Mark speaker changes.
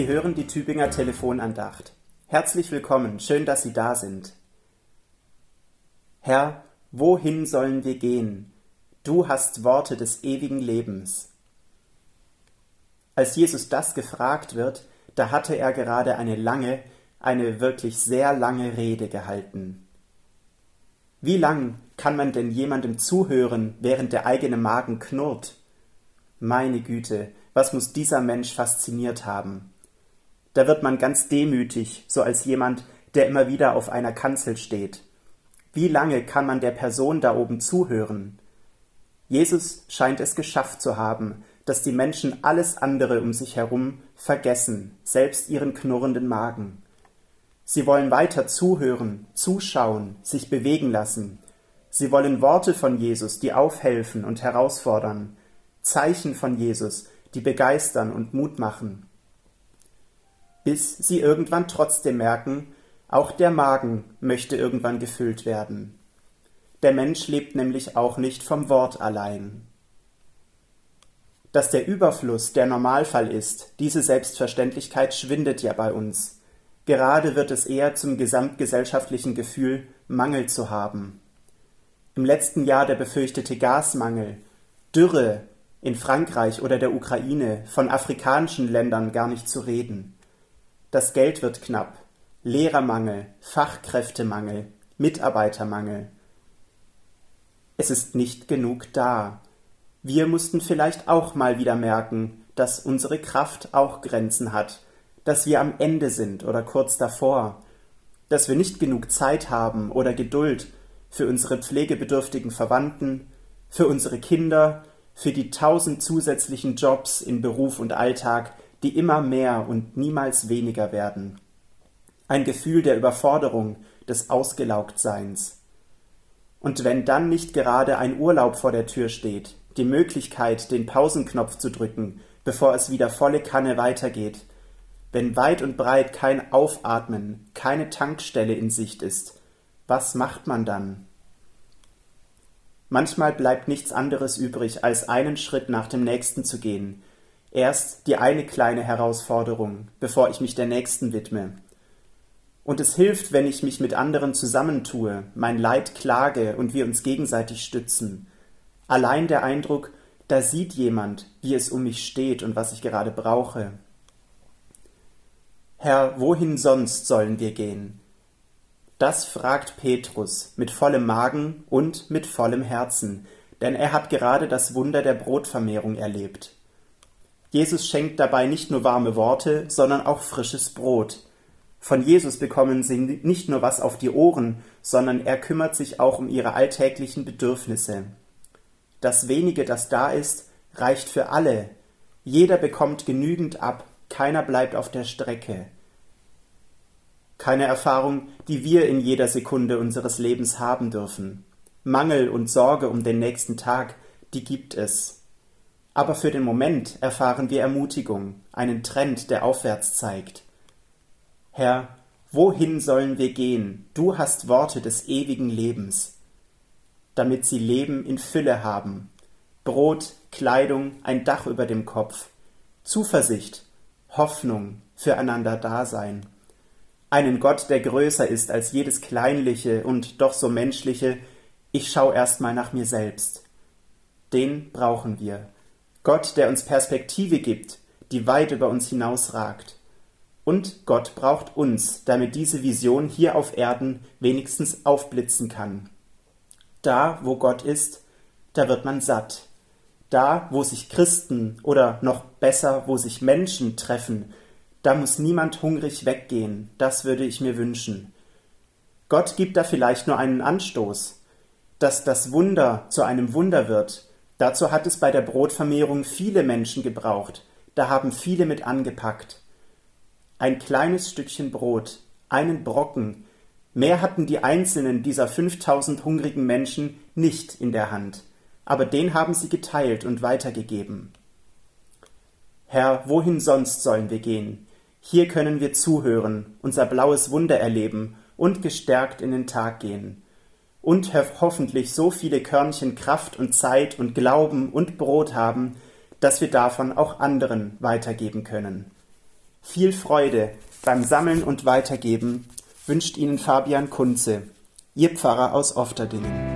Speaker 1: Sie hören die Tübinger Telefonandacht. Herzlich willkommen, schön, dass Sie da sind. Herr, wohin sollen wir gehen? Du hast Worte des ewigen Lebens. Als Jesus das gefragt wird, da hatte er gerade eine lange, eine wirklich sehr lange Rede gehalten. Wie lang kann man denn jemandem zuhören, während der eigene Magen knurrt? Meine Güte, was muss dieser Mensch fasziniert haben? Da wird man ganz demütig, so als jemand, der immer wieder auf einer Kanzel steht. Wie lange kann man der Person da oben zuhören? Jesus scheint es geschafft zu haben, dass die Menschen alles andere um sich herum vergessen, selbst ihren knurrenden Magen. Sie wollen weiter zuhören, zuschauen, sich bewegen lassen. Sie wollen Worte von Jesus, die aufhelfen und herausfordern, Zeichen von Jesus, die begeistern und Mut machen. Bis sie irgendwann trotzdem merken, auch der Magen möchte irgendwann gefüllt werden. Der Mensch lebt nämlich auch nicht vom Wort allein. Dass der Überfluss der Normalfall ist, diese Selbstverständlichkeit schwindet ja bei uns. Gerade wird es eher zum gesamtgesellschaftlichen Gefühl, Mangel zu haben. Im letzten Jahr der befürchtete Gasmangel, Dürre in Frankreich oder der Ukraine, von afrikanischen Ländern gar nicht zu reden. Das Geld wird knapp, Lehrermangel, Fachkräftemangel, Mitarbeitermangel. Es ist nicht genug da. Wir mussten vielleicht auch mal wieder merken, dass unsere Kraft auch Grenzen hat, dass wir am Ende sind oder kurz davor, dass wir nicht genug Zeit haben oder Geduld für unsere pflegebedürftigen Verwandten, für unsere Kinder, für die tausend zusätzlichen Jobs in Beruf und Alltag, die immer mehr und niemals weniger werden. Ein Gefühl der Überforderung, des Ausgelaugtseins. Und wenn dann nicht gerade ein Urlaub vor der Tür steht, die Möglichkeit, den Pausenknopf zu drücken, bevor es wieder volle Kanne weitergeht, wenn weit und breit kein Aufatmen, keine Tankstelle in Sicht ist, was macht man dann? Manchmal bleibt nichts anderes übrig, als einen Schritt nach dem nächsten zu gehen. Erst die eine kleine Herausforderung, bevor ich mich der nächsten widme. Und es hilft, wenn ich mich mit anderen zusammentue, mein Leid klage und wir uns gegenseitig stützen. Allein der Eindruck, da sieht jemand, wie es um mich steht und was ich gerade brauche. Herr, wohin sonst sollen wir gehen? Das fragt Petrus mit vollem Magen und mit vollem Herzen, denn er hat gerade das Wunder der Brotvermehrung erlebt. Jesus schenkt dabei nicht nur warme Worte, sondern auch frisches Brot. Von Jesus bekommen sie nicht nur was auf die Ohren, sondern er kümmert sich auch um ihre alltäglichen Bedürfnisse. Das wenige, das da ist, reicht für alle. Jeder bekommt genügend ab, keiner bleibt auf der Strecke. Keine Erfahrung, die wir in jeder Sekunde unseres Lebens haben dürfen. Mangel und Sorge um den nächsten Tag, die gibt es. Aber für den Moment erfahren wir Ermutigung, einen Trend, der aufwärts zeigt. Herr, wohin sollen wir gehen? Du hast Worte des ewigen Lebens, damit sie Leben in Fülle haben. Brot, Kleidung, ein Dach über dem Kopf, Zuversicht, Hoffnung, füreinander Dasein. Einen Gott, der größer ist als jedes kleinliche und doch so menschliche, ich schau erst mal nach mir selbst. Den brauchen wir. Gott, der uns Perspektive gibt, die weit über uns hinausragt. Und Gott braucht uns, damit diese Vision hier auf Erden wenigstens aufblitzen kann. Da, wo Gott ist, da wird man satt. Da, wo sich Christen oder noch besser, wo sich Menschen treffen, da muss niemand hungrig weggehen, das würde ich mir wünschen. Gott gibt da vielleicht nur einen Anstoß, dass das Wunder zu einem Wunder wird. Dazu hat es bei der Brotvermehrung viele Menschen gebraucht, da haben viele mit angepackt. Ein kleines Stückchen Brot, einen Brocken, mehr hatten die einzelnen dieser fünftausend hungrigen Menschen nicht in der Hand, aber den haben sie geteilt und weitergegeben. Herr, wohin sonst sollen wir gehen? Hier können wir zuhören, unser blaues Wunder erleben und gestärkt in den Tag gehen. Und hoffentlich so viele Körnchen Kraft und Zeit und Glauben und Brot haben, dass wir davon auch anderen weitergeben können. Viel Freude beim Sammeln und Weitergeben wünscht Ihnen Fabian Kunze, Ihr Pfarrer aus Ofterdingen.